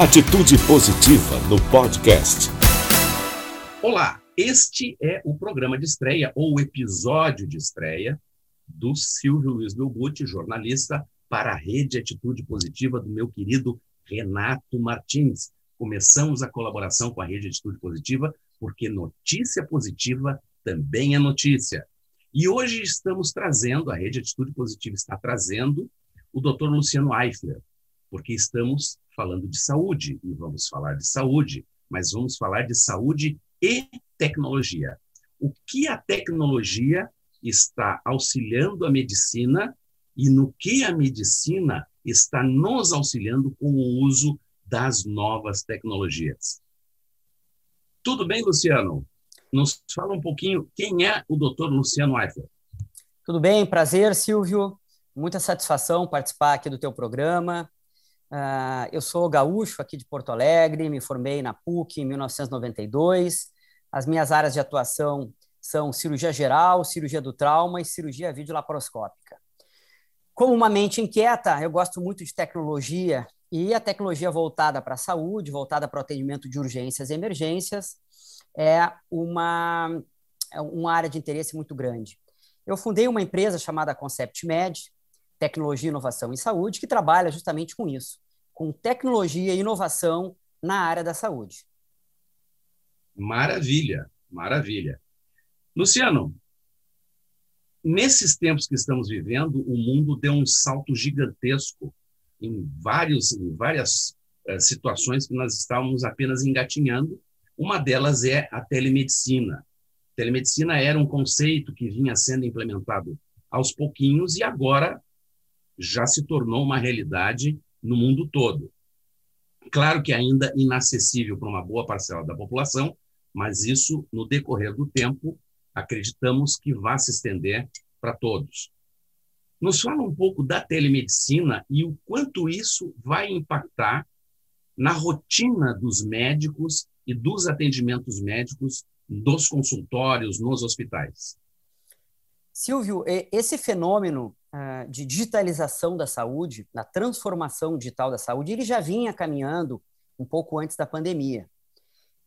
Atitude Positiva no podcast. Olá, este é o programa de estreia, ou o episódio de estreia, do Silvio Luiz Belbuti, jornalista, para a Rede Atitude Positiva do meu querido Renato Martins. Começamos a colaboração com a Rede Atitude Positiva, porque notícia positiva também é notícia. E hoje estamos trazendo, a Rede Atitude Positiva está trazendo, o Dr. Luciano Eifler, porque estamos falando de saúde, e vamos falar de saúde, mas vamos falar de saúde e tecnologia. O que a tecnologia está auxiliando a medicina e no que a medicina está nos auxiliando com o uso das novas tecnologias. Tudo bem, Luciano? Nos fala um pouquinho quem é o Dr. Luciano Eifler. Tudo bem, prazer, Silvio. Muita satisfação participar aqui do teu programa. Uh, eu sou gaúcho aqui de Porto Alegre, me formei na PUC em 1992. As minhas áreas de atuação são cirurgia geral, cirurgia do trauma e cirurgia videolaparoscópica. Como uma mente inquieta, eu gosto muito de tecnologia e a tecnologia voltada para a saúde, voltada para o atendimento de urgências e emergências, é uma, é uma área de interesse muito grande. Eu fundei uma empresa chamada Concept Med, Tecnologia, Inovação e Saúde, que trabalha justamente com isso, com tecnologia e inovação na área da saúde. Maravilha, maravilha. Luciano, nesses tempos que estamos vivendo, o mundo deu um salto gigantesco em, vários, em várias uh, situações que nós estávamos apenas engatinhando. Uma delas é a telemedicina. Telemedicina era um conceito que vinha sendo implementado aos pouquinhos e agora já se tornou uma realidade no mundo todo. Claro que ainda inacessível para uma boa parcela da população, mas isso, no decorrer do tempo, acreditamos que vai se estender para todos. Nos fala um pouco da telemedicina e o quanto isso vai impactar na rotina dos médicos e dos atendimentos médicos dos consultórios nos hospitais. Silvio, esse fenômeno uh, de digitalização da saúde, da transformação digital da saúde, ele já vinha caminhando um pouco antes da pandemia.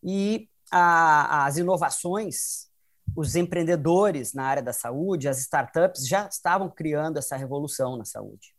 E a, as inovações, os empreendedores na área da saúde, as startups já estavam criando essa revolução na saúde.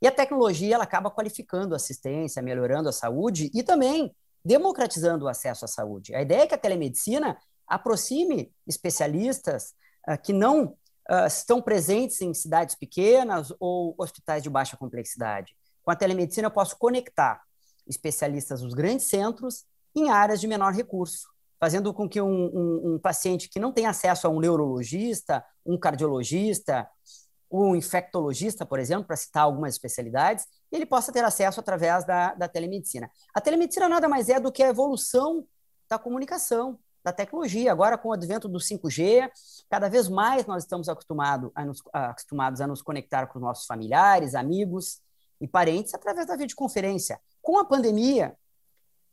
E a tecnologia ela acaba qualificando a assistência, melhorando a saúde e também democratizando o acesso à saúde. A ideia é que a telemedicina aproxime especialistas uh, que não uh, estão presentes em cidades pequenas ou hospitais de baixa complexidade. Com a telemedicina, eu posso conectar especialistas dos grandes centros em áreas de menor recurso, fazendo com que um, um, um paciente que não tem acesso a um neurologista, um cardiologista, um infectologista, por exemplo, para citar algumas especialidades, ele possa ter acesso através da, da telemedicina. A telemedicina nada mais é do que a evolução da comunicação da tecnologia. Agora, com o advento do 5G, cada vez mais nós estamos acostumado a nos, acostumados a nos conectar com nossos familiares, amigos e parentes através da videoconferência. Com a pandemia,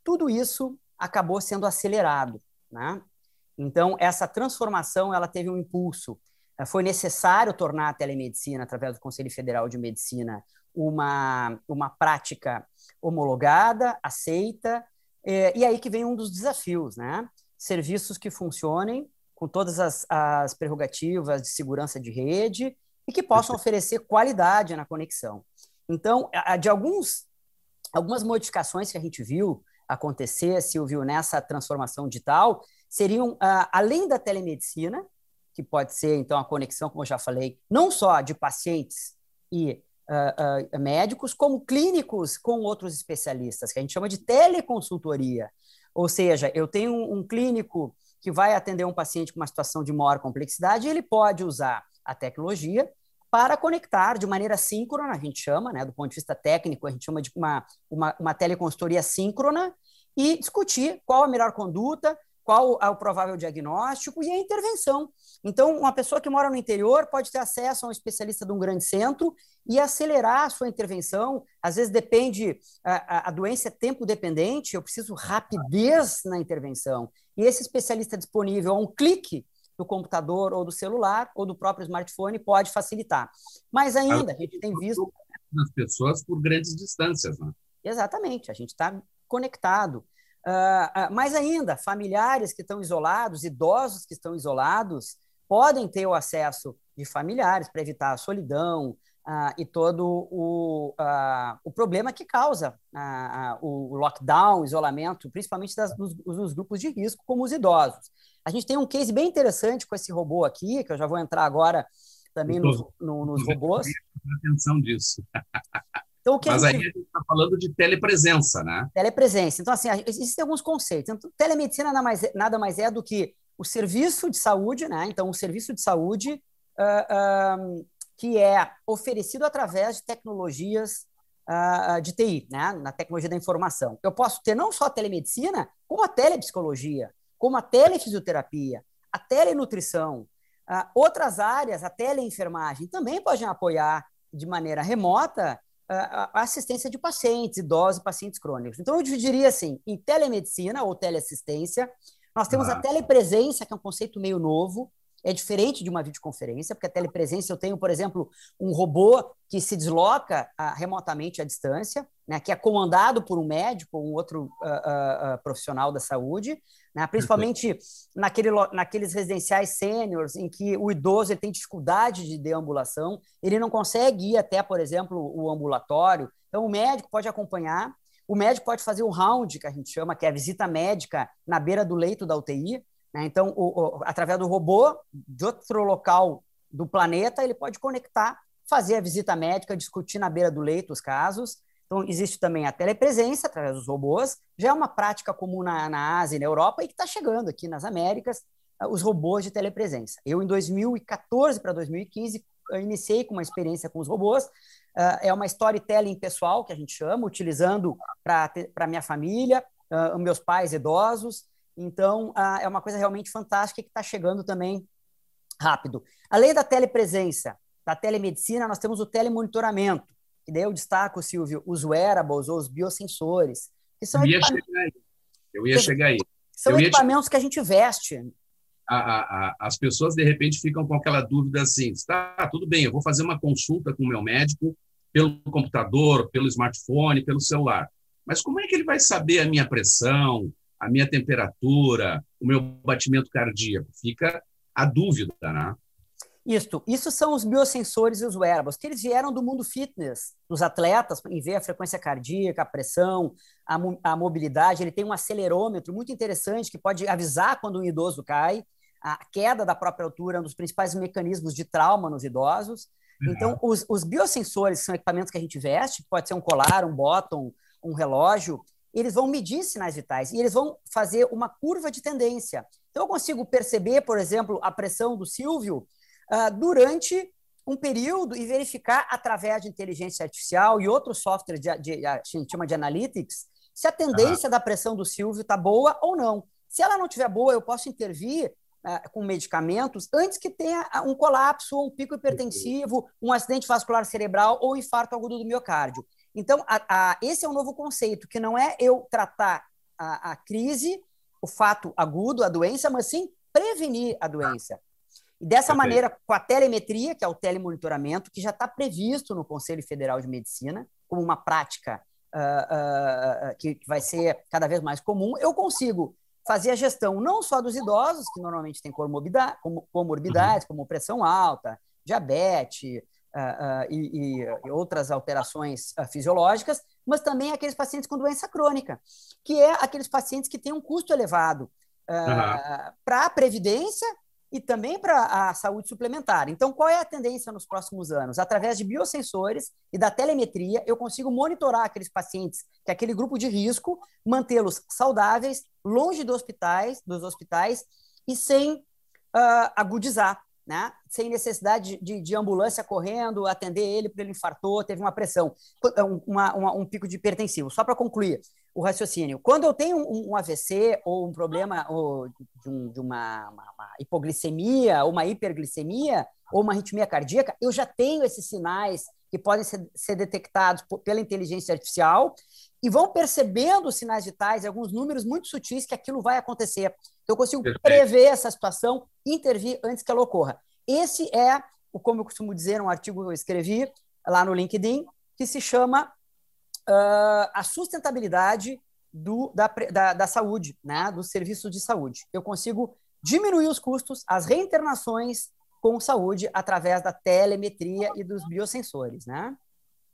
tudo isso acabou sendo acelerado. Né? Então, essa transformação ela teve um impulso. Eh, foi necessário tornar a telemedicina, através do Conselho Federal de Medicina, uma, uma prática homologada, aceita, eh, e aí que vem um dos desafios, né? Serviços que funcionem com todas as, as prerrogativas de segurança de rede e que possam oferecer qualidade na conexão. Então, de alguns, algumas modificações que a gente viu acontecer, Silvio, nessa transformação digital, seriam, além da telemedicina, que pode ser, então, a conexão, como eu já falei, não só de pacientes e uh, uh, médicos, como clínicos com outros especialistas, que a gente chama de teleconsultoria. Ou seja, eu tenho um, clínico que vai atender um paciente com uma situação de maior complexidade, ele pode usar a tecnologia para conectar de maneira síncrona, a gente chama, né, do ponto de vista técnico, a gente chama de uma, uma, uma teleconsultoria síncrona, e discutir qual a melhor conduta, qual é o provável diagnóstico e a intervenção. Então, uma pessoa que mora no interior pode ter acesso a um especialista de um grande centro e acelerar a sua intervenção. Às vezes depende, a, a doença é tempo dependente, eu preciso rapidez na intervenção. E esse especialista disponível a um clique do computador ou do celular ou do próprio smartphone pode facilitar. Mas ainda, a gente tem visto... As pessoas por grandes distâncias, né? Exatamente. A gente está conectado. Uh, uh, mais ainda, familiares que estão isolados, idosos que estão isolados, podem ter o acesso de familiares para evitar a solidão uh, e todo o, o problema que causa o lockdown, o isolamento, principalmente das, dos, dos, grupos de risco, como os idosos. A gente tem um case bem interessante com esse robô aqui, que eu já vou entrar agora também nos, no, nos robôs. Atenção disso. Então, Mas gente... aí a gente está falando de telepresença, né? Telepresença. Então, assim, existem alguns conceitos. Então, telemedicina nada mais, é, nada mais é do que o serviço de saúde, né? Então, o serviço de saúde uh, uh, que é oferecido através de tecnologias uh, de TI, né? Na tecnologia da informação. Eu posso ter não só a telemedicina, como a telepsicologia, como a telefisioterapia, a telenutrição, outras áreas, a teleenfermagem, também podem apoiar de maneira remota a assistência de pacientes, idosos e pacientes crônicos. Então, eu dividiria assim, em telemedicina ou teleassistência, nós temos ah. a telepresença, que é um conceito meio novo, é diferente de uma videoconferência, porque a telepresença eu tenho, por exemplo, um robô que se desloca uh, remotamente à distância, né, que é comandado por um médico ou um outro uh, uh, profissional da saúde, né, principalmente naquele, naqueles residenciais sêniores em que o idoso ele tem dificuldade de deambulação, ele não consegue ir até, por exemplo, o ambulatório, então o médico pode acompanhar, o médico pode fazer o round, que a gente chama, que é a visita médica na beira do leito da UTI, né? Então, o, o, através do robô, de outro local do planeta, ele pode conectar, fazer a visita médica, discutir na beira do leito os casos. Então, existe também a telepresença através dos robôs, já é uma prática comum na, na Ásia e na Europa e que está chegando aqui nas Américas, uh, os robôs de telepresença. Eu, em 2014 para 2015, iniciei com uma experiência com os robôs. Uh, é uma storytelling pessoal, que a gente chama, utilizando para minha família, uh, meus pais idosos, então, ah, é uma coisa realmente fantástica que está chegando também rápido. Além da telepresença, da telemedicina, nós temos o telemonitoramento, que daí eu destaco, Silvio, os wearables ou os biosensores. Que são eu ia chegar aí. Eu ia chegar aí. São equipamentos que a gente veste. A, a, a, as pessoas, de repente, ficam com aquela dúvida assim, tá, tudo bem, eu vou fazer uma consulta com o meu médico pelo computador, pelo smartphone, pelo celular. Mas como é que ele vai saber a minha pressão, a minha temperatura, o meu batimento cardíaco. Fica a dúvida, né? Isso, isso são os biosensores e os wearables, que eles vieram do mundo fitness, dos atletas, em ver a frequência cardíaca, a pressão, a, a mobilidade. Ele tem um acelerômetro muito interessante que pode avisar quando um idoso cai. A queda da própria altura é um dos principais mecanismos de trauma nos idosos. Uhum. Então, os, os biosensores são equipamentos que a gente veste, pode ser um colar, um bottom, um relógio, eles vão medir sinais vitais e eles vão fazer uma curva de tendência. Então, eu consigo perceber, por exemplo, a pressão do Silvio uh, durante um período e verificar, através de inteligência artificial e outros softwares de, de, de, a gente chama de analytics, se a tendência uhum. da pressão do Silvio está boa ou não. Se ela não estiver boa, eu posso intervir uh, com medicamentos antes que tenha um colapso, um pico hipertensivo, um acidente vascular cerebral ou infarto agudo do miocárdio. Então, a, a, esse é um novo conceito, que não é eu tratar a, a, crise, o fato agudo, a doença, mas sim prevenir a doença. E dessa maneira, com a telemetria, que é o telemonitoramento, que já está previsto no Conselho Federal de Medicina, como uma prática uh, uh, que, que vai ser cada vez mais comum, eu consigo fazer a gestão não só dos idosos, que normalmente têm comorbidade, comorbidades, uhum. como pressão alta, diabetes, uh, e, e, outras alterações uh, fisiológicas, mas também aqueles pacientes com doença crônica, que é aqueles pacientes que têm um custo elevado uhum. para a previdência e também para a saúde suplementar. Então, qual é a tendência nos próximos anos? Através de biosensores e da telemetria, eu consigo monitorar aqueles pacientes, que é aquele grupo de risco, mantê-los saudáveis, longe dos hospitais, dos hospitais e sem uh, agudizar né? sem necessidade de, de, ambulância correndo, atender ele porque ele infartou, teve uma pressão, uma, uma, um pico de hipertensivo. Só para concluir o raciocínio. Quando eu tenho um, um AVC ou um problema ou de, um, de uma, uma, uma, hipoglicemia, ou uma hiperglicemia, ou uma arritmia cardíaca, eu já tenho esses sinais que podem ser, ser detectados por, pela inteligência artificial e vão percebendo os sinais vitais, alguns números muito sutis que aquilo vai acontecer. Então, eu consigo Perfeito. prever essa situação, intervir antes que ela ocorra. Esse é, o como eu costumo dizer, um artigo que eu escrevi lá no LinkedIn, que se chama uh, A Sustentabilidade do, da, da, da saúde, né, dos serviços de saúde. Eu consigo diminuir os custos, as reinternações com saúde através da telemetria e dos biosensores, né?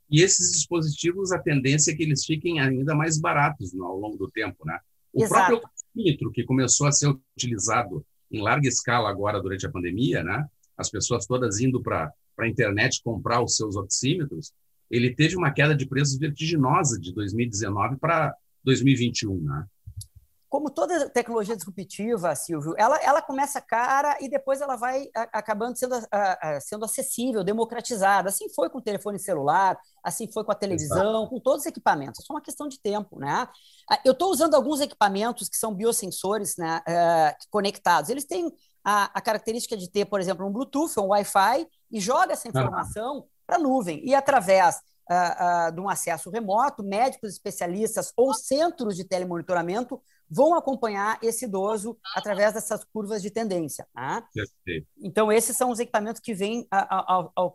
E esses dispositivos, a tendência é que eles fiquem ainda mais baratos ao longo do tempo, né? O Exato. próprio oxímetro, que começou a ser utilizado em larga escala agora durante a pandemia, né? As pessoas todas indo para a internet comprar os seus oxímetros, ele teve uma queda de preços vertiginosa de 2019 para 2021, né? Como toda tecnologia disruptiva, Silvio, ela, ela começa cara e depois ela vai acabando sendo, sendo acessível, democratizada. Assim foi com o telefone celular, assim foi com a televisão, Exato. com todos os equipamentos. É só uma questão de tempo, né? Ah, eu estou usando alguns equipamentos que são biosensores né, uh, conectados. Eles têm a, a, característica de ter, por exemplo, um Bluetooth, um Wi-Fi, e joga essa informação para a nuvem. E através uh, uh, de um acesso remoto, médicos especialistas ou centros de telemonitoramento vão acompanhar esse idoso através dessas curvas de tendência. Tá? Então, esses são os equipamentos que vêm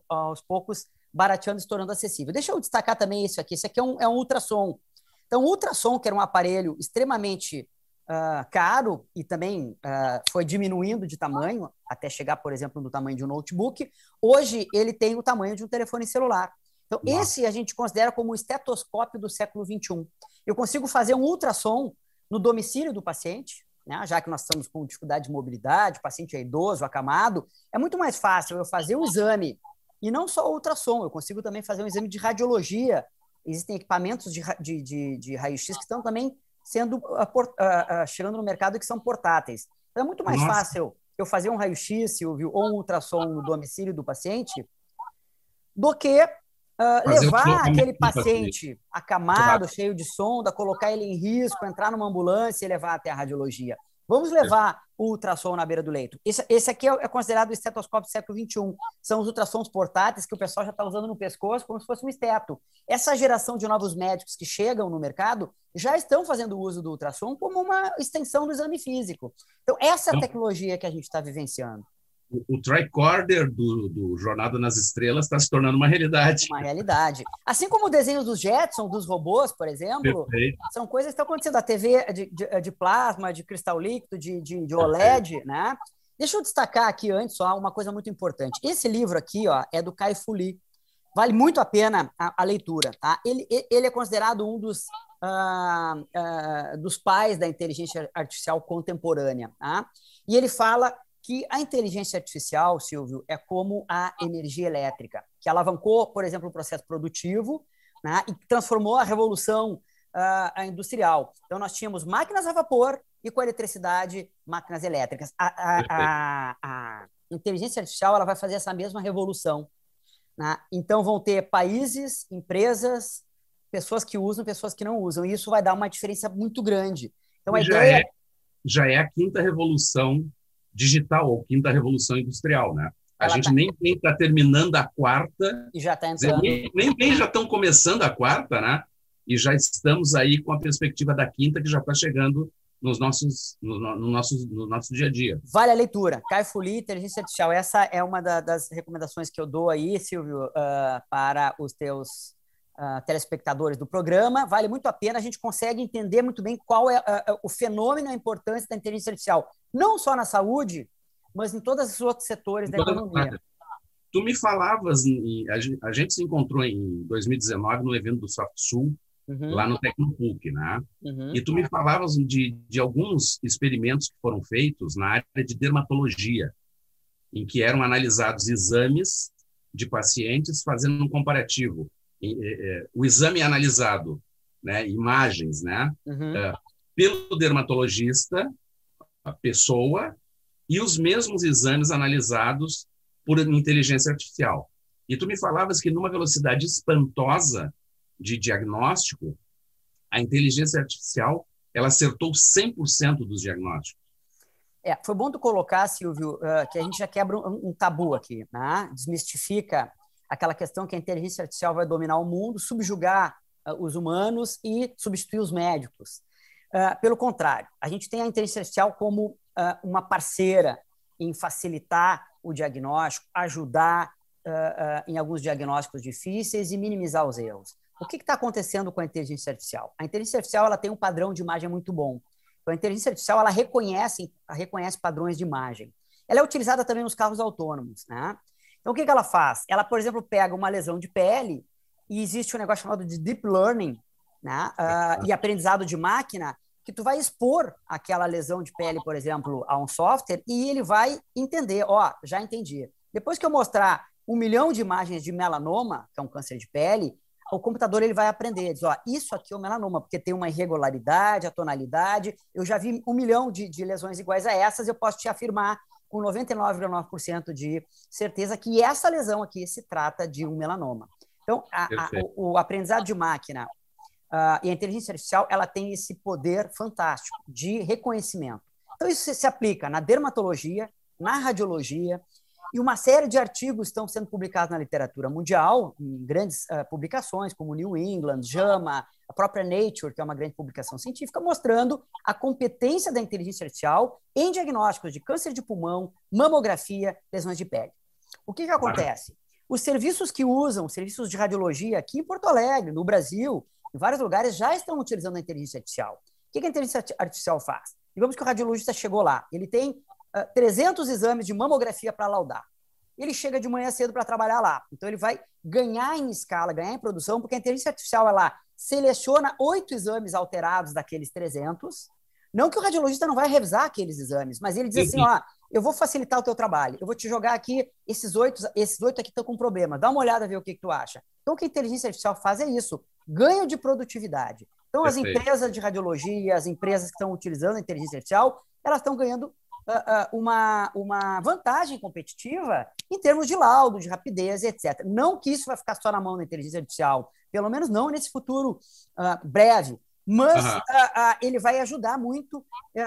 aos poucos barateando, se tornando acessível. Deixa eu destacar também isso aqui. Esse aqui é um, é um ultrassom. Então, o ultrassom, que era um aparelho extremamente uh, caro e também uh, foi diminuindo de tamanho, até chegar, por exemplo, no tamanho de um notebook, hoje ele tem o tamanho de um telefone celular. Então, Nossa. esse a gente considera como o estetoscópio do século XXI. Eu consigo fazer um ultrassom no domicílio do paciente, né? já que nós estamos com dificuldade de mobilidade, o paciente é idoso, acamado, é muito mais fácil eu fazer o exame, e não só ultrassom, eu consigo também fazer um exame de radiologia. Existem equipamentos de, de, de, de raio-x que estão também sendo uh, uh, chegando no mercado que são portáteis. Então é muito mais Nossa. fácil eu fazer um raio-x, Silvio, ou um ultrassom no domicílio do paciente do que Uh, levar aquele paciente acamado, cheio de sonda, colocar ele em risco, entrar numa ambulância e levar até a radiologia. Vamos levar o ultrassom na beira do leito. Esse, esse aqui é, é considerado o estetoscópio do século XXI. São os ultrassons portáteis que o pessoal já está usando no pescoço como se fosse um esteto. Essa geração de novos médicos que chegam no mercado já estão fazendo uso do ultrassom como uma extensão do exame físico. Então, essa é a então tecnologia que a gente está vivenciando o, tricorder do, do Jornada nas Estrelas está se tornando uma realidade. Uma realidade. Assim como o desenho dos Jetson, dos robôs, por exemplo, Perfeito. são coisas que estão acontecendo. A TV de, de, de plasma, de cristal líquido, de, de, de OLED, né? Deixa eu destacar aqui antes só uma coisa muito importante. Esse livro aqui ó, é do Kai Fu Lee. Vale muito a pena a, a leitura. Tá? Ele, ele é considerado um dos, uh, uh, dos pais da inteligência artificial contemporânea. Tá? E ele fala que a inteligência artificial, Silvio, é como a energia elétrica, que alavancou, por exemplo, o processo produtivo né, e transformou a revolução uh, industrial. Então, nós tínhamos máquinas a vapor e com a eletricidade, máquinas elétricas. A, a, a, a inteligência artificial ela vai fazer essa mesma revolução. Né? Então, vão ter países, empresas, pessoas que usam, pessoas que não usam. E isso vai dar uma diferença muito grande. Então, a já ideia... É, já é a quinta revolução digital, ou quinta revolução industrial, né? A Ela gente tá... nem está terminando a quarta. E já está entrando. Nem, nem já estão começando a quarta, né? E já estamos aí com a perspectiva da quinta, que já está chegando nos nossos, no, no, nosso, no nosso dia a dia. Vale a leitura. Caio Fuli, Inteligência Artificial. Essa é uma da, das recomendações que eu dou aí, Silvio, uh, para os teus uh, telespectadores do programa. Vale muito a pena. A gente consegue entender muito bem qual é uh, o fenômeno, a importância da inteligência artificial não só na saúde, mas em todos os outros setores da economia. Tu me falavas, a gente se encontrou em 2019 no evento do SoftSul, uhum. lá no Tecnopuc, né? Uhum. E tu me falavas de, de alguns experimentos que foram feitos na área de dermatologia, em que eram analisados exames de pacientes fazendo um comparativo. O exame é analisado, né, imagens, né, uhum. Eh, pelo dermatologista a pessoa e os mesmos exames analisados por inteligência artificial. E tu me falavas que numa velocidade espantosa de diagnóstico, a inteligência artificial ela acertou 100% dos diagnósticos. É, foi bom tu colocar, Silvio, uh, que a gente já quebra um, um tabu aqui, né? desmistifica aquela questão que a inteligência artificial vai dominar o mundo, subjugar uh, os humanos e substituir os médicos. Uh, pelo contrário, a gente tem a inteligência artificial como uh, uma parceira em facilitar o diagnóstico, ajudar em alguns diagnósticos difíceis e minimizar os erros. O que está acontecendo com a inteligência artificial? A inteligência artificial ela tem um padrão de imagem muito bom. Então, a inteligência artificial ela reconhece, ela reconhece padrões de imagem. Ela é utilizada também nos carros autônomos. Né? Então, o que, que ela faz? Ela, por exemplo, pega uma lesão de pele e existe um negócio chamado de deep learning né? Uh, e aprendizado de máquina que tu vai expor aquela lesão de pele, por exemplo, a um software e ele vai entender, ó, já entendi. Depois que eu mostrar um milhão de imagens de melanoma, que é um câncer de pele, o computador ele vai aprender, diz, ó, isso aqui é o melanoma, porque tem uma irregularidade, a tonalidade, eu já vi um milhão de, de lesões iguais a essas, eu posso te afirmar com 99,9% de certeza que essa lesão aqui se trata de um melanoma. Então, a, a, o, o, aprendizado de máquina uh, e a inteligência artificial, ela tem esse poder fantástico de reconhecimento. Então, isso se, se aplica na dermatologia, na radiologia, e uma série de artigos estão sendo publicados na literatura mundial, em grandes uh, publicações, como New England, JAMA, a própria Nature, que é uma grande publicação científica, mostrando a competência da inteligência artificial em diagnósticos de câncer de pulmão, mamografia, lesões de pele. O que, que acontece? Os serviços que usam, serviços de radiologia aqui em Porto Alegre, no Brasil, em vários lugares, já estão utilizando a inteligência artificial. O que, que a inteligência artificial faz? Digamos que o radiologista chegou lá, ele tem 300 exames de mamografia para laudar. Ele chega de manhã cedo para trabalhar lá. Então, ele vai ganhar em escala, ganhar em produção, porque a inteligência artificial ela seleciona oito exames alterados daqueles 300. Não que o radiologista não vai revisar aqueles exames, mas ele diz assim: ó, eu vou facilitar o teu trabalho, eu vou te jogar aqui, esses oito, esses oito aqui estão com problema, dá uma olhada, ver o que, que tu acha. Então, o que a inteligência artificial faz é isso: ganho de produtividade. Então, as empresas de radiologia, as empresas que estão utilizando a inteligência artificial, elas estão ganhando uma, uma vantagem competitiva em termos de laudo, de rapidez, etc. Não que isso vai ficar só na mão da inteligência artificial, pelo menos não nesse futuro uh, breve, mas uhum. uh, uh, ele vai ajudar muito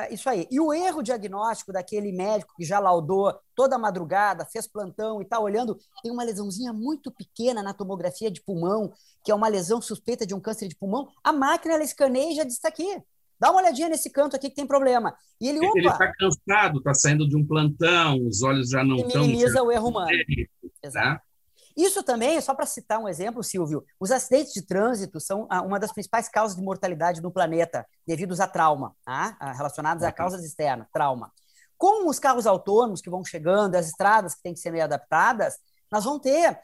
isso aí. E o erro diagnóstico daquele médico que já laudou toda madrugada, fez plantão e está olhando, tem uma lesãozinha muito pequena na tomografia de pulmão, que é uma lesão suspeita de um câncer de pulmão, a máquina ela escaneia e já diz, está aqui, Dá uma olhadinha nesse canto aqui que tem problema. E ele, ele está cansado, está saindo de um plantão, os olhos já não estão. Minimiza o erro humano. Exato. Né? Isso também, só para citar um exemplo, Silvio, os acidentes de trânsito são uma das principais causas de mortalidade no planeta, devidos a trauma, tá? relacionados a causas externas, trauma. Com os carros autônomos que vão chegando, as estradas que têm que ser adaptadas, nós vamos ter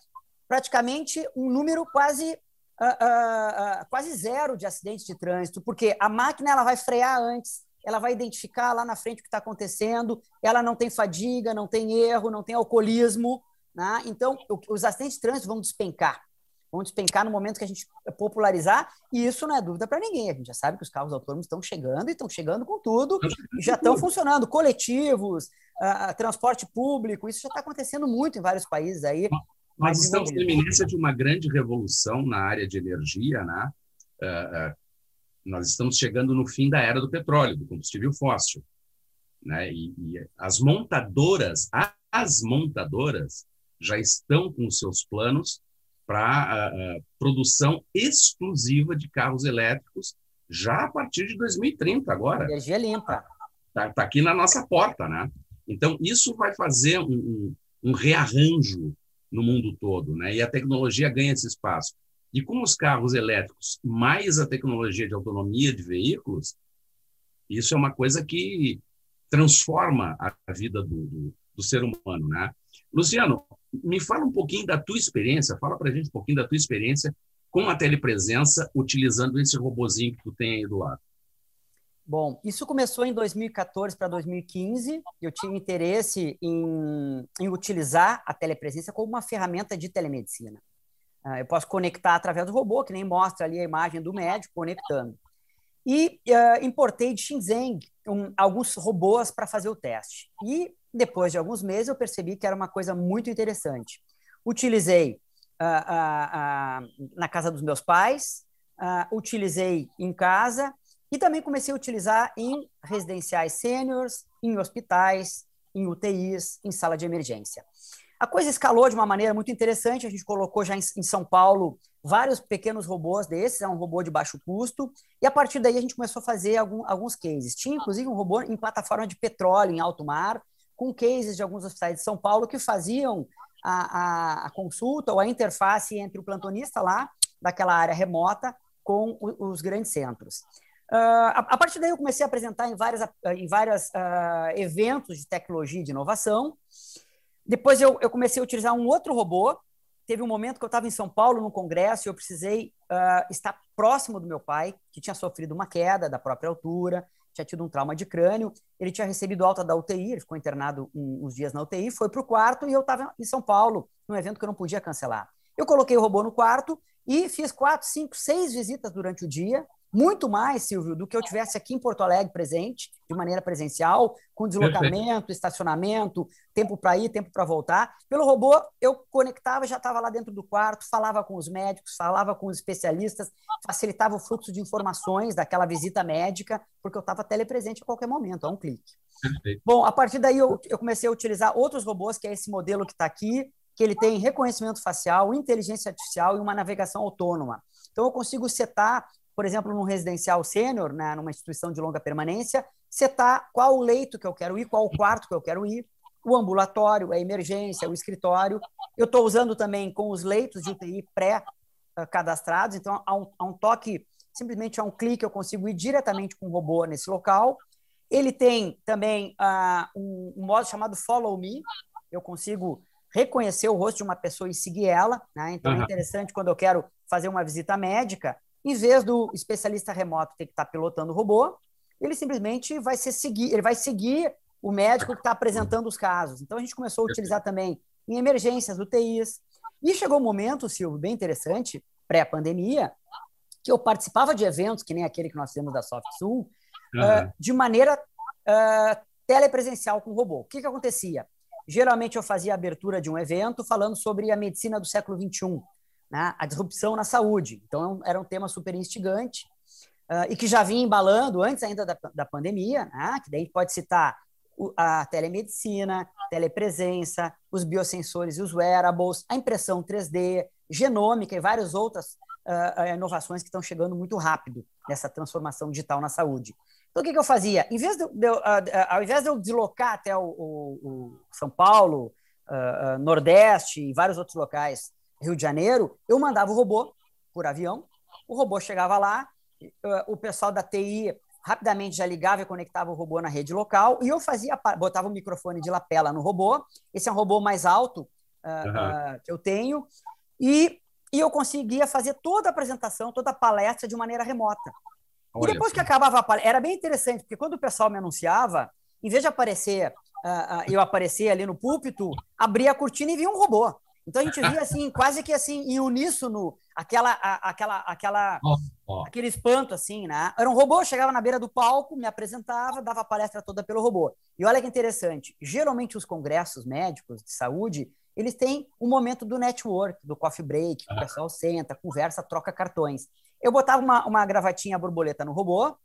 praticamente um número quase uh, uh, quase zero de acidentes de trânsito, porque a máquina ela vai frear antes, ela vai identificar lá na frente o que está acontecendo, ela não tem fadiga, não tem erro, não tem alcoolismo, né? então os acidentes de trânsito vão despencar, vão despencar no momento que a gente popularizar, e isso não é dúvida para ninguém. A gente já sabe que os carros autônomos estão chegando e estão chegando com tudo, e já estão funcionando. Coletivos, uh, transporte público, isso já está acontecendo muito em vários países aí. Nós estamos na iminência de uma grande revolução na área de energia, né? Uh, uh, nós estamos chegando no fim da era do petróleo, do combustível fóssil, né? E, e as montadoras, as montadoras já estão com seus planos para uh, produção exclusiva de carros elétricos já a partir de 2030 agora. Energia limpa. Está tá aqui na nossa porta, né? Então isso vai fazer um, um, um rearranjo no mundo todo, né? E a tecnologia ganha esse espaço. E com os carros elétricos, mais a tecnologia de autonomia de veículos, isso é uma coisa que transforma a vida do, do, do ser humano, né? Luciano, me fala um pouquinho da tua experiência, fala para a gente um pouquinho da tua experiência com a telepresença utilizando esse robozinho que tu tem aí do lado. Bom, isso começou em 2014 para 2015. Eu tinha interesse em, em, utilizar a telepresença como uma ferramenta de telemedicina. Uh, eu posso conectar através do robô, que nem mostra ali a imagem do médico conectando. E uh, importei de Shenzhen um, alguns robôs para fazer o teste. E depois de alguns meses eu percebi que era uma coisa muito interessante. Utilizei uh, na casa dos meus pais, utilizei em casa e também comecei a utilizar em residenciais sêniores, em hospitais, em UTIs, em sala de emergência. A coisa escalou de uma maneira muito interessante. A gente colocou já em, São Paulo vários pequenos robôs desses, é um robô de baixo custo, e a partir daí a gente começou a fazer algum, alguns cases. Tinha inclusive um robô em plataforma de petróleo em alto mar, com cases de alguns hospitais de São Paulo que faziam a, a, a consulta ou a interface entre o plantonista lá daquela área remota com os grandes centros. Uh, a, partir daí eu comecei a apresentar em vários em várias, uh, eventos de tecnologia e de inovação. Depois eu, eu, comecei a utilizar um outro robô. Teve um momento que eu estava em São Paulo num congresso e eu precisei uh, estar próximo do meu pai, que tinha sofrido uma queda da própria altura, tinha tido um trauma de crânio. Ele tinha recebido alta da UTI, ele ficou internado um, uns dias na UTI, foi para o quarto e eu estava em São Paulo, num evento que eu não podia cancelar. Eu coloquei o robô no quarto e fiz quatro, cinco, seis visitas durante o dia, muito mais, Silvio, do que eu tivesse aqui em Porto Alegre presente, de maneira presencial, com deslocamento, Perfeito. estacionamento, tempo para ir, tempo para voltar. Pelo robô, eu conectava, já estava lá dentro do quarto, falava com os médicos, falava com os especialistas, facilitava o fluxo de informações daquela visita médica, porque eu estava telepresente a qualquer momento, a um clique. Perfeito. Bom, a partir daí eu, eu comecei a utilizar outros robôs, que é esse modelo que está aqui, que ele tem reconhecimento facial, inteligência artificial e uma navegação autônoma. Então, eu consigo setar, por exemplo, num residencial sênior, né, numa instituição de longa permanência, setar qual o leito que eu quero ir, qual o quarto que eu quero ir, o ambulatório, a emergência, o escritório. Eu estou usando também com os leitos de UTI pré-cadastrados, então, a um, a um toque, simplesmente a um clique, eu consigo ir diretamente com o robô nesse local. Ele tem também uh, um, um modo chamado Follow Me, eu consigo reconhecer o rosto de uma pessoa e seguir ela. Né? Então, uhum. é interessante quando eu quero fazer uma visita médica, em vez do especialista remoto ter que estar pilotando o robô, ele simplesmente vai ser seguir, ele vai seguir o médico que está apresentando os casos. Então, a gente começou a utilizar também em emergências, UTIs. E chegou um momento, Silvio, bem interessante, pré-pandemia, que eu participava de eventos, que nem aquele que nós fizemos da SoftSul, uhum. uh, de maneira uh, telepresencial com o robô. O que, que acontecia? Geralmente eu fazia a abertura de um evento falando sobre a medicina do século XXI, né? a disrupção na saúde. Então era um tema super instigante uh, e que já vinha embalando antes ainda da, da pandemia, né? que daí a gente pode citar a telemedicina, telepresença, os biosensores e os wearables, a impressão 3D, genômica e várias outras uh, inovações que estão chegando muito rápido nessa transformação digital na saúde. Então, o que, que eu fazia? Em vez de, de, uh, ao invés de eu deslocar até o, o, o São Paulo, uh, Nordeste e vários outros locais, Rio de Janeiro, eu mandava o robô por avião, o robô chegava lá, o pessoal da TI rapidamente já ligava e conectava o robô na rede local, e eu fazia, botava o microfone de lapela no robô, esse é um robô mais alto uhum. que eu tenho, e, e eu conseguia fazer toda a apresentação, toda a palestra de maneira remota. Olha e depois que acabava a palestra, era bem interessante, porque quando o pessoal me anunciava, em vez de aparecer, uh, uh, eu aparecer ali no púlpito, abria a cortina e via um robô. Então a gente via assim, quase que assim, em uníssono, aquela, a, aquela, aquela, oh, aquele espanto, assim, né? Era um robô, chegava na beira do palco, me apresentava, dava a palestra toda pelo robô. E olha que interessante, geralmente os congressos médicos de saúde, eles têm um momento do network, do coffee break, que o pessoal senta, conversa, troca cartões. Eu botava uma, uma gravatinha borboleta no robô,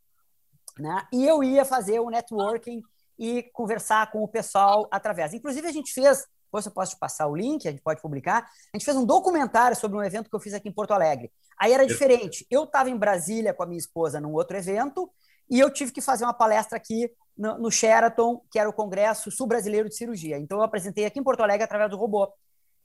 né? E eu ia fazer o networking e conversar com o pessoal através. Inclusive, a gente fez, depois eu posso te passar o link, a gente pode publicar, a gente fez um documentário sobre um evento que eu fiz aqui em Porto Alegre. Aí era diferente. Eu estava em Brasília com a minha esposa num outro evento e eu tive que fazer uma palestra aqui no, no Sheraton, que era o Congresso Sul-Brasileiro de Cirurgia. Então, eu apresentei aqui em Porto Alegre através do robô.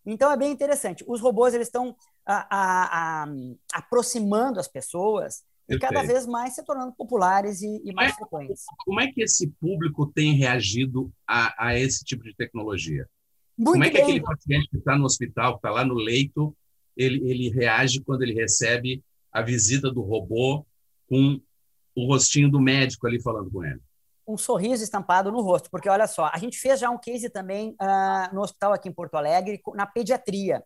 Então é bem interessante. Os robôs eles estão a, a, a, aproximando as pessoas e cada vez mais se tornando populares e, e mais frequentes. Como é que esse público tem reagido a, a esse tipo de tecnologia? Muito como é que bem. aquele paciente que está no hospital, que está lá no leito, ele, ele reage quando ele recebe a visita do robô com o rostinho do médico ali falando com ele? um sorriso estampado no rosto, porque olha só, a gente fez já um case também uh, no hospital aqui em Porto Alegre, na pediatria.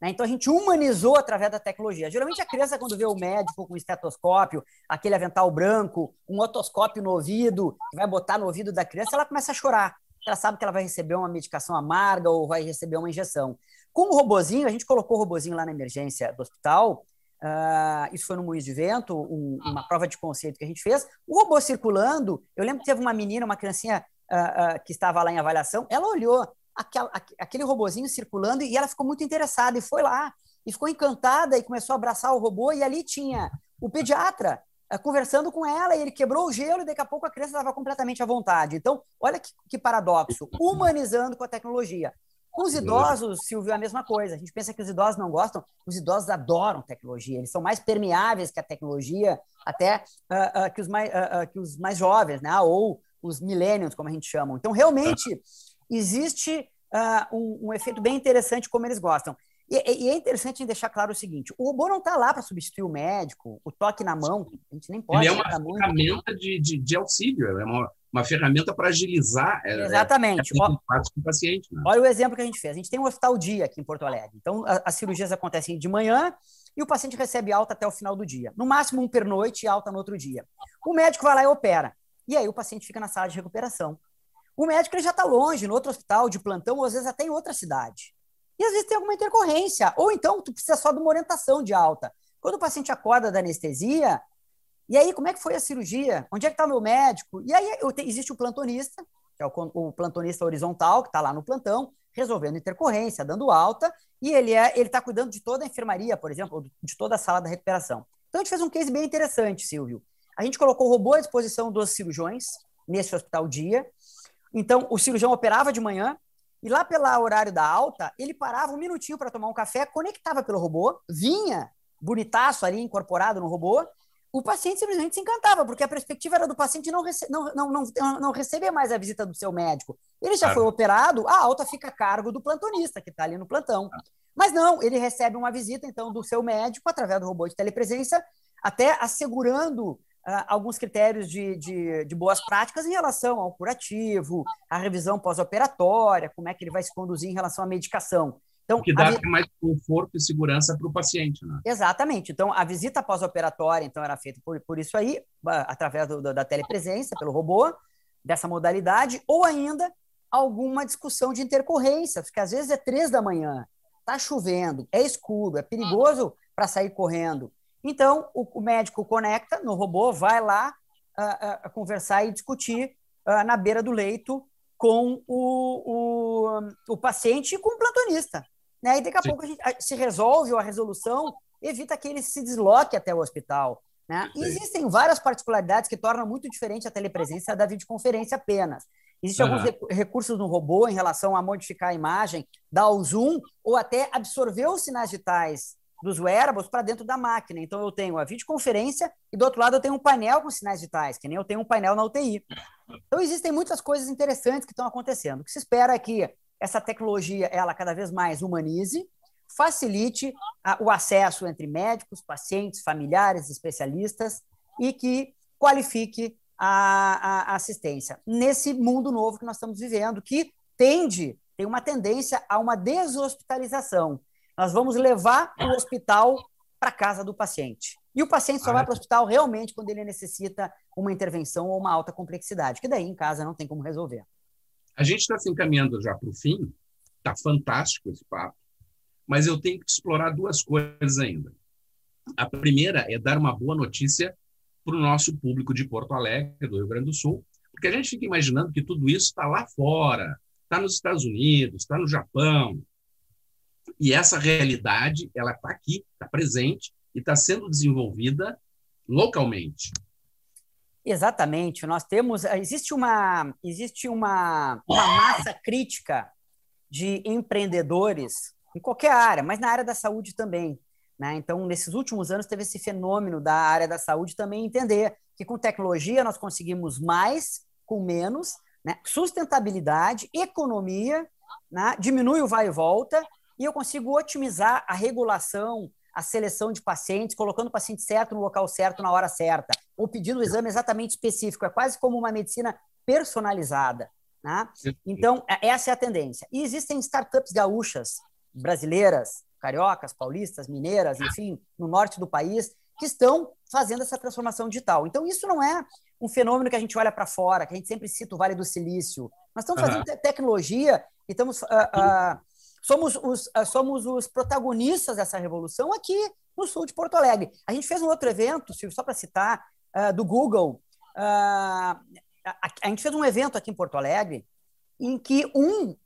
Né? Então a gente humanizou através da tecnologia. Geralmente a criança, quando vê o médico com estetoscópio, aquele avental branco, um otoscópio no ouvido, que vai botar no ouvido da criança, ela começa a chorar. Ela sabe que ela vai receber uma medicação amarga ou vai receber uma injeção. Com o robozinho, a gente colocou o robozinho lá na emergência do hospital, Uh, isso foi no Moinhos de Vento, um, uma prova de conceito que a gente fez. O robô circulando, eu lembro que teve uma menina, uma criancinha uh, uh, que estava lá em avaliação, ela olhou aquela, aquele robozinho circulando e ela ficou muito interessada e foi lá e ficou encantada e começou a abraçar o robô e ali tinha o pediatra conversando com ela e ele quebrou o gelo e daqui a pouco a criança estava completamente à vontade. Então, olha que, que paradoxo, humanizando com a tecnologia. Com os idosos, Silvio, é a mesma coisa. A gente pensa que os idosos não gostam, os idosos adoram tecnologia, eles são mais permeáveis que a tecnologia, até uh, uh, que, os mais, uh, que os mais jovens, né? ou os millennials, como a gente chama. Então, realmente, existe um, um efeito bem interessante como eles gostam. E, e, é interessante deixar claro o seguinte: o robô não está lá para substituir o médico, o toque na mão, a gente nem pode. Ele é uma ferramenta de, de, de, auxílio, é uma, uma ferramenta para agilizar é, Exatamente. É, o paciente. Né? Olha o exemplo que a gente fez. A gente tem um hospital dia aqui em Porto Alegre. Então, a, as cirurgias acontecem de manhã e o paciente recebe alta até o final do dia. No máximo, um pernoite e alta no outro dia. O médico vai lá e opera. E aí o paciente fica na sala de recuperação. O médico ele já está longe, no outro hospital, de plantão, ou às vezes até em outra cidade. E às vezes tem alguma intercorrência. Ou então tu precisa só de uma orientação de alta. Quando o paciente acorda da anestesia, e aí, como é que foi a cirurgia? Onde é que está o meu médico? E aí existe o plantonista, que é o, o plantonista horizontal, que está lá no plantão, resolvendo intercorrência, dando alta, e ele é está cuidando de toda a enfermaria, por exemplo, de toda a sala da recuperação. Então a gente fez um case bem interessante, Silvio. A gente colocou o robô à disposição dos cirurgiões nesse hospital dia. Então o cirurgião operava de manhã, e lá pelo horário da alta, ele parava um minutinho para tomar um café, conectava pelo robô, vinha bonitaço ali incorporado no robô. O paciente simplesmente se encantava, porque a perspectiva era do paciente não, rece não, não, não, não receber mais a visita do seu médico. Ele já claro. foi operado, a alta fica a cargo do plantonista, que está ali no plantão. Mas não, ele recebe uma visita, então, do seu médico através do robô de telepresença, até assegurando alguns critérios de, de, de, boas práticas em relação ao curativo, à revisão pós-operatória, como é que ele vai se conduzir em relação à medicação. Então, que dá vi... mais conforto e segurança para o paciente. Né? Exatamente. Então, a visita pós-operatória então, era feita por, por isso aí, através do, da telepresença, pelo robô, dessa modalidade, ou ainda alguma discussão de intercorrência, porque às vezes é três da manhã, está chovendo, é escuro, é perigoso para sair correndo. Então, o, o médico conecta no robô, vai lá uh, uh, conversar e discutir uh, na beira do leito com o, o, o paciente e com o plantonista. Né? E daqui a Sim. pouco a gente se resolve ou a resolução evita que ele se desloque até o hospital. Né? existem várias particularidades que tornam muito diferente a telepresença da videoconferência apenas. Existem uhum. alguns recursos no robô em relação a modificar a imagem, dar o zoom ou até absorver os sinais vitais dos wearables para dentro da máquina. Então, eu tenho a videoconferência e, do outro lado, eu tenho um painel com sinais vitais, que nem eu tenho um painel na UTI. Então, existem muitas coisas interessantes que estão acontecendo. O que se espera é que essa tecnologia, ela cada vez mais humanize, facilite a, o acesso entre médicos, pacientes, familiares, especialistas e que qualifique a, a assistência nesse mundo novo que nós estamos vivendo, que tende, tem uma tendência a uma deshospitalização. Nós vamos levar o hospital para casa do paciente. E o paciente só vai para o hospital realmente quando ele necessita uma intervenção ou uma alta complexidade, que daí em casa não tem como resolver. A gente está se encaminhando já para o fim, está fantástico esse papo, mas eu tenho que explorar duas coisas ainda. A primeira é dar uma boa notícia para o nosso público de Porto Alegre, do Rio Grande do Sul, porque a gente fica imaginando que tudo isso está lá fora, está nos Estados Unidos, está no Japão, e essa realidade, ela está aqui, está presente e está sendo desenvolvida localmente. Exatamente. Nós temos, existe uma, existe uma, uma massa crítica de empreendedores em qualquer área, mas na área da saúde também. Né? Então, nesses últimos anos, teve esse fenômeno da área da saúde também entender que com tecnologia nós conseguimos mais com menos, né? sustentabilidade, economia, né? diminui o vai e volta e eu consigo otimizar a regulação, a seleção de pacientes, colocando o paciente certo no local certo, na hora certa, ou pedindo o exame exatamente específico. É quase como uma medicina personalizada. Né? Então, é, essa é a tendência. E existem startups gaúchas, brasileiras, cariocas, paulistas, mineiras, enfim, no norte do país, que estão fazendo essa transformação digital. Então, isso não é um fenômeno que a gente olha para fora, que a gente sempre cita o Vale do Silício. Nós estamos fazendo uhum. tecnologia e estamos uh, uh, Somos os, ah, somos os protagonistas dessa revolução aqui no sul de Porto Alegre. A gente fez um outro evento, Silvio, só para citar, uh, do Google. Uh, a, gente fez um evento aqui em Porto Alegre em que um,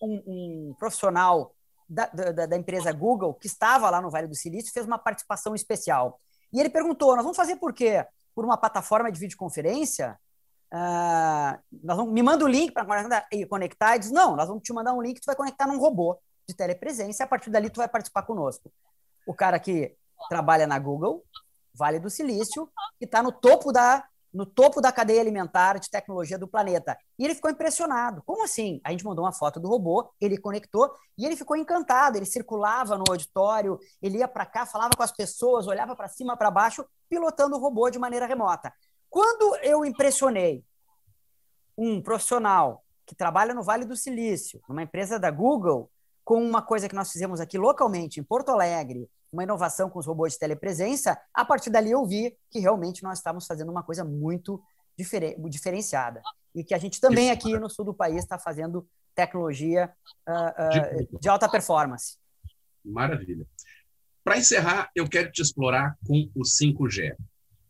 um, um, profissional da, da, da, empresa Google, que estava lá no Vale do Silício, fez uma participação especial. E ele perguntou: nós vamos fazer por quê? Por uma plataforma de videoconferência? Uh, nós vamos, me manda o link para conectar, e diz, não, nós vamos te mandar um link tu vai conectar num robô de telepresença e a partir dali tu vai participar conosco. O cara que trabalha na Google, Vale do Silício, que está no topo da no topo da cadeia alimentar de tecnologia do planeta. E ele ficou impressionado. Como assim? A gente mandou uma foto do robô, ele conectou e ele ficou encantado. Ele circulava no auditório, ele ia para cá, falava com as pessoas, olhava para cima, para baixo, pilotando o robô de maneira remota. Quando eu impressionei um profissional que trabalha no Vale do Silício, numa empresa da Google, com uma coisa que nós fizemos aqui localmente, em Porto Alegre, uma inovação com os robôs de telepresença, a partir dali eu vi que realmente nós estávamos fazendo uma coisa muito diferen diferenciada. E que a gente também aqui no sul do país está fazendo tecnologia uh, uh, de alta performance. Maravilha. Para encerrar, eu quero te explorar com o 5G.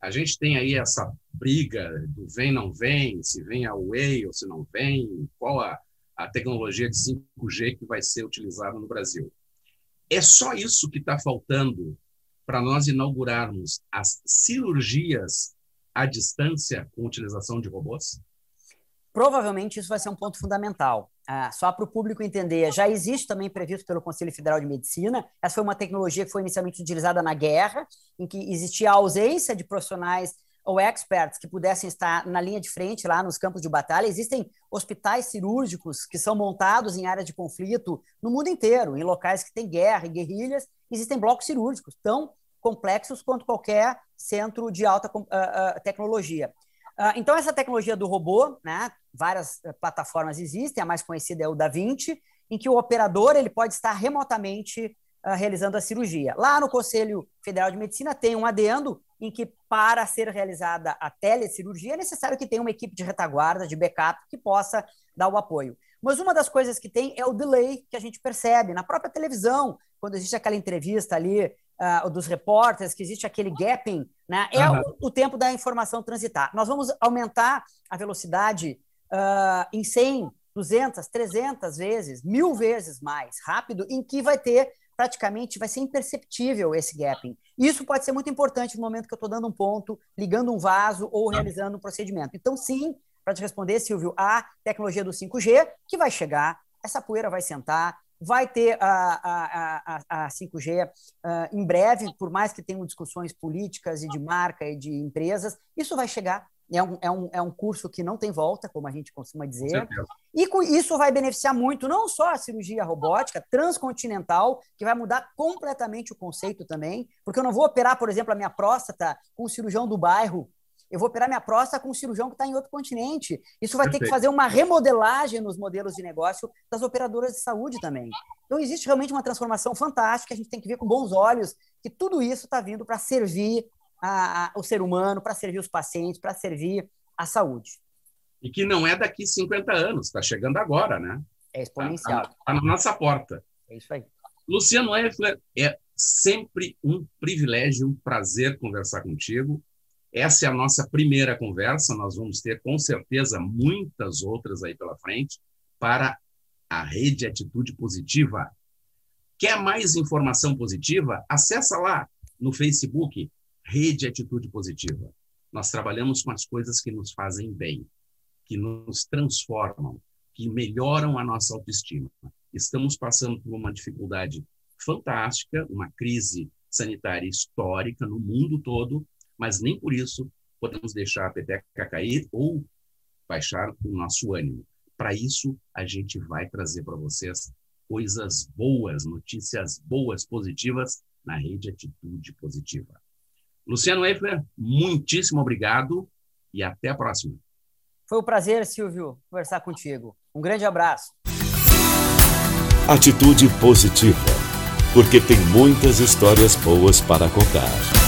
A gente tem aí essa briga do vem, não vem, se vem a Huawei ou se não vem, qual a, a tecnologia de 5G que vai ser utilizada no Brasil. É só isso que está faltando para nós inaugurarmos as cirurgias à distância com utilização de robôs? Provavelmente isso vai ser um ponto fundamental. Ah, só para o público entender, já existe também previsto pelo Conselho Federal de Medicina. Essa foi uma tecnologia que foi inicialmente utilizada na guerra, em que existia a ausência de profissionais ou experts que pudessem estar na linha de frente lá nos campos de batalha. Existem hospitais cirúrgicos que são montados em áreas de conflito no mundo inteiro, em locais que têm guerra e guerrilhas. Existem blocos cirúrgicos tão complexos quanto qualquer centro de alta uh, uh, tecnologia. Uh, então, essa tecnologia do robô, né, várias plataformas existem, a mais conhecida é o Da Vinci, em que o operador ele pode estar remotamente realizando a cirurgia. Lá no Conselho Federal de Medicina tem um adendo em que, para ser realizada a telecirurgia, é necessário que tenha uma equipe de retaguarda, de backup, que possa dar o apoio. Mas uma das coisas que tem é o delay que a gente percebe na própria televisão, quando existe aquela entrevista ali uh, dos repórteres, que existe aquele gapping, né? é uhum. o, o, tempo da informação transitar. Nós vamos aumentar a velocidade uh, em 100, 200, 300 vezes, mil vezes mais rápido, em que vai ter praticamente vai ser imperceptível esse gapping. Isso pode ser muito importante no momento que eu estou dando um ponto, ligando um vaso ou realizando um procedimento. Então, sim, para te responder, Silvio, a tecnologia do 5G que vai chegar, essa poeira vai sentar, vai ter a, a, a, a 5G uh, em breve, por mais que tenham discussões políticas e de marca e de empresas, isso vai chegar é um, é, um, é um curso que não tem volta, como a gente costuma dizer. E isso vai beneficiar muito não só a cirurgia robótica transcontinental, que vai mudar completamente o conceito também, porque eu não vou operar, por exemplo, a minha próstata com o cirurgião do bairro, eu vou operar minha próstata com um cirurgião que está em outro continente. Isso vai Perfeito. ter que fazer uma remodelagem nos modelos de negócio das operadoras de saúde também. Então, existe realmente uma transformação fantástica, a gente tem que ver com bons olhos que tudo isso está vindo para servir a, a, o ser humano, para servir os pacientes, para servir a saúde. E que não é daqui 50 anos, está chegando agora, né? É exponencial. Está tá na nossa porta. É isso aí. Luciano Effler, é sempre um privilégio, um prazer conversar contigo. Essa é a nossa primeira conversa, nós vamos ter com certeza muitas outras aí pela frente para a rede Atitude Positiva. Quer mais informação positiva? Acessa lá no Facebook Rede Atitude Positiva. Nós trabalhamos com as coisas que nos fazem bem, que nos transformam, que melhoram a nossa autoestima. Estamos passando por uma dificuldade fantástica, uma crise sanitária histórica no mundo todo, mas nem por isso podemos deixar a peteca cair ou baixar o nosso ânimo. Para isso, a gente vai trazer para vocês coisas boas, notícias boas, positivas na rede Atitude Positiva. Luciano Eifler, muitíssimo obrigado e até a próxima. Foi um prazer, Silvio, conversar contigo. Um grande abraço. Atitude positiva, porque tem muitas histórias boas para contar.